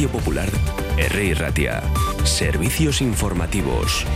Radio Popular, R. Ratia. Servicios informativos.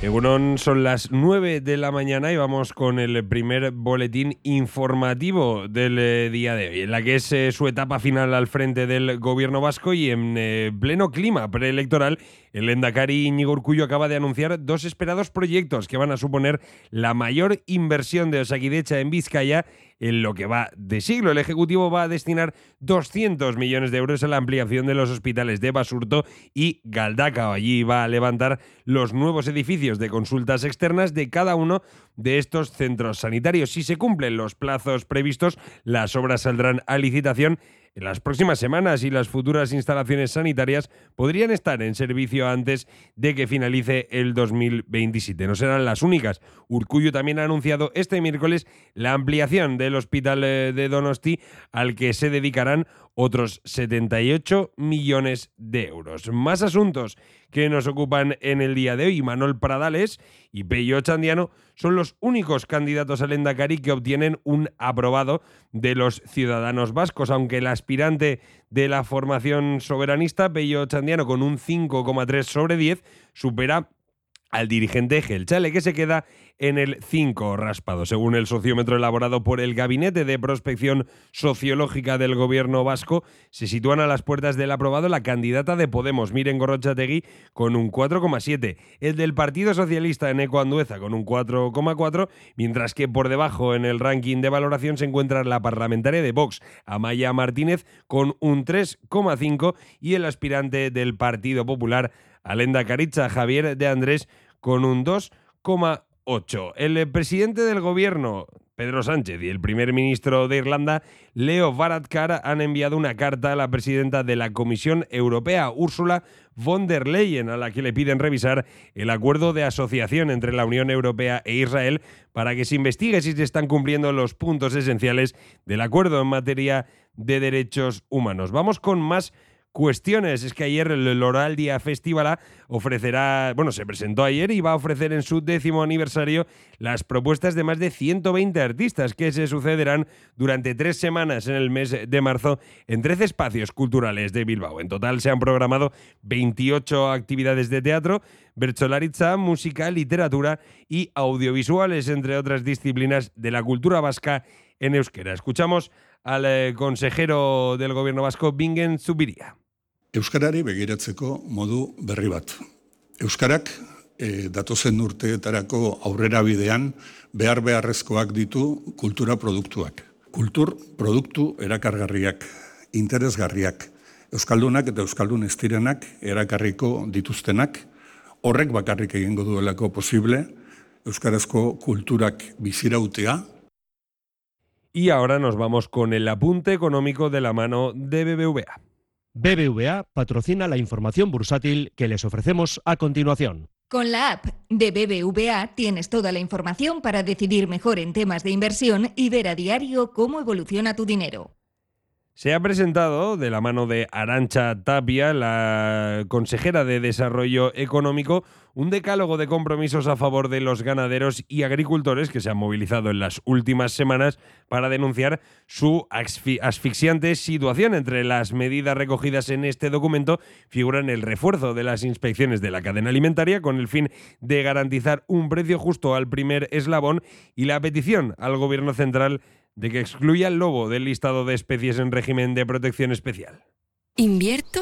Egunon, son las 9 de la mañana y vamos con el primer boletín informativo del eh, día de hoy, en la que es eh, su etapa final al frente del gobierno vasco y en eh, pleno clima preelectoral el Endacari Íñigo Urcullo acaba de anunciar dos esperados proyectos que van a suponer la mayor inversión de Osakidecha en Vizcaya en lo que va de siglo. El Ejecutivo va a destinar 200 millones de euros a la ampliación de los hospitales de Basurto y Galdacao. Allí va a levantar los nuevos edificios de consultas externas de cada uno de estos centros sanitarios. Si se cumplen los plazos previstos, las obras saldrán a licitación en las próximas semanas y las futuras instalaciones sanitarias podrían estar en servicio antes de que finalice el 2027. No serán las únicas. Urcuyo también ha anunciado este miércoles la ampliación del hospital eh, de Donosti al que se dedicarán otros 78 millones de euros. Más asuntos que nos ocupan en el día de hoy. Manuel Pradales y Pello Chandiano son los únicos candidatos al Endacari que obtienen un aprobado de los ciudadanos vascos, aunque el aspirante de la formación soberanista, Pello Chandiano, con un 5,3 sobre 10, supera al dirigente Gelchale, que se queda en el 5 raspado. Según el sociómetro elaborado por el Gabinete de Prospección Sociológica del Gobierno Vasco, se sitúan a las puertas del aprobado la candidata de Podemos, Miren Gorrochategui, con un 4,7, el del Partido Socialista en Andueza con un 4,4, mientras que por debajo en el ranking de valoración se encuentra la parlamentaria de Vox, Amaya Martínez, con un 3,5 y el aspirante del Partido Popular, Alenda Caricha, Javier de Andrés, con un 2,8. El presidente del gobierno, Pedro Sánchez, y el primer ministro de Irlanda, Leo Varadkar, han enviado una carta a la presidenta de la Comisión Europea, Ursula von der Leyen, a la que le piden revisar el acuerdo de asociación entre la Unión Europea e Israel para que se investigue si se están cumpliendo los puntos esenciales del acuerdo en materia de derechos humanos. Vamos con más cuestiones. Es que ayer el Oral Día Festival ofrecerá, bueno, se presentó ayer y va a ofrecer en su décimo aniversario las propuestas de más de 120 artistas que se sucederán durante tres semanas en el mes de marzo en 13 espacios culturales de Bilbao. En total se han programado 28 actividades de teatro, bercholaritza, música, literatura y audiovisuales, entre otras disciplinas de la cultura vasca en euskera. Escuchamos al eh, consejero del gobierno vasco, Bingen Zubiria. Euskarari begiratzeko modu berri bat. Euskarak e, datozen urteetarako aurrera bidean behar beharrezkoak ditu kultura produktuak. Kultur produktu erakargarriak, interesgarriak, Euskaldunak eta Euskaldun estirenak erakarriko dituztenak, horrek bakarrik egingo duelako posible, Euskarazko kulturak bizirautea. Y ahora nos vamos con el apunte económico de la mano de BBVA. BBVA patrocina la información bursátil que les ofrecemos a continuación. Con la app de BBVA tienes toda la información para decidir mejor en temas de inversión y ver a diario cómo evoluciona tu dinero. Se ha presentado de la mano de Arancha Tapia, la consejera de Desarrollo Económico, un decálogo de compromisos a favor de los ganaderos y agricultores que se han movilizado en las últimas semanas para denunciar su asfixiante situación. Entre las medidas recogidas en este documento figuran el refuerzo de las inspecciones de la cadena alimentaria con el fin de garantizar un precio justo al primer eslabón y la petición al Gobierno central de que excluya el lobo del listado de especies en régimen de protección especial. ¿Invierto?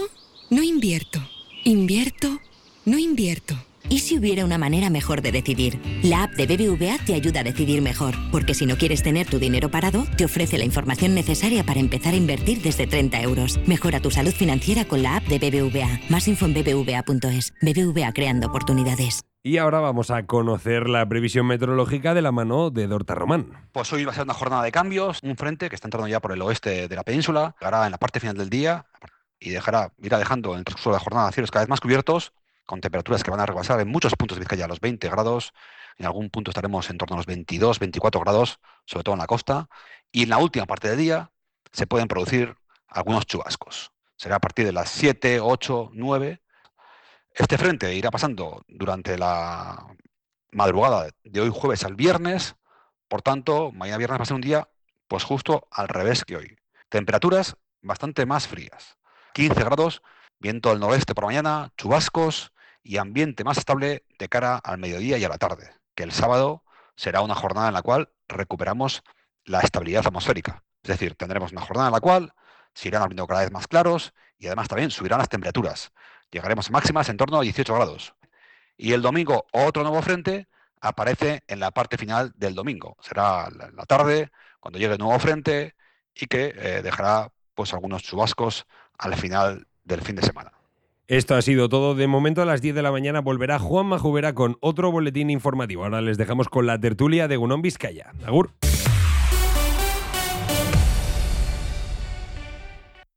No invierto. ¿Invierto? No invierto. ¿Y si hubiera una manera mejor de decidir? La app de BBVA te ayuda a decidir mejor, porque si no quieres tener tu dinero parado, te ofrece la información necesaria para empezar a invertir desde 30 euros. Mejora tu salud financiera con la app de BBVA. Más info en bbva.es. BBVA creando oportunidades. Y ahora vamos a conocer la previsión meteorológica de la mano de Dorta Román. Pues hoy va a ser una jornada de cambios, un frente que está entrando ya por el oeste de la península, llegará en la parte final del día y dejará, irá dejando en el transcurso de la jornada cielos cada vez más cubiertos, con temperaturas que van a rebasar en muchos puntos de Vizcaya los 20 grados, en algún punto estaremos en torno a los 22, 24 grados, sobre todo en la costa, y en la última parte del día se pueden producir algunos chubascos. Será a partir de las 7, 8, 9 este frente irá pasando durante la madrugada de hoy jueves al viernes, por tanto, mañana viernes va a ser un día pues justo al revés que hoy. Temperaturas bastante más frías. 15 grados, viento del noroeste por mañana, chubascos y ambiente más estable de cara al mediodía y a la tarde, que el sábado será una jornada en la cual recuperamos la estabilidad atmosférica. Es decir, tendremos una jornada en la cual se irán abriendo cada vez más claros y además también subirán las temperaturas. Llegaremos a máximas en torno a 18 grados. Y el domingo otro nuevo frente aparece en la parte final del domingo. Será la tarde, cuando llegue el nuevo frente y que eh, dejará pues algunos chubascos al final del fin de semana. Esto ha sido todo. De momento a las 10 de la mañana volverá Juan Majubera con otro boletín informativo. Ahora les dejamos con la tertulia de Gunón Vizcaya. Agur.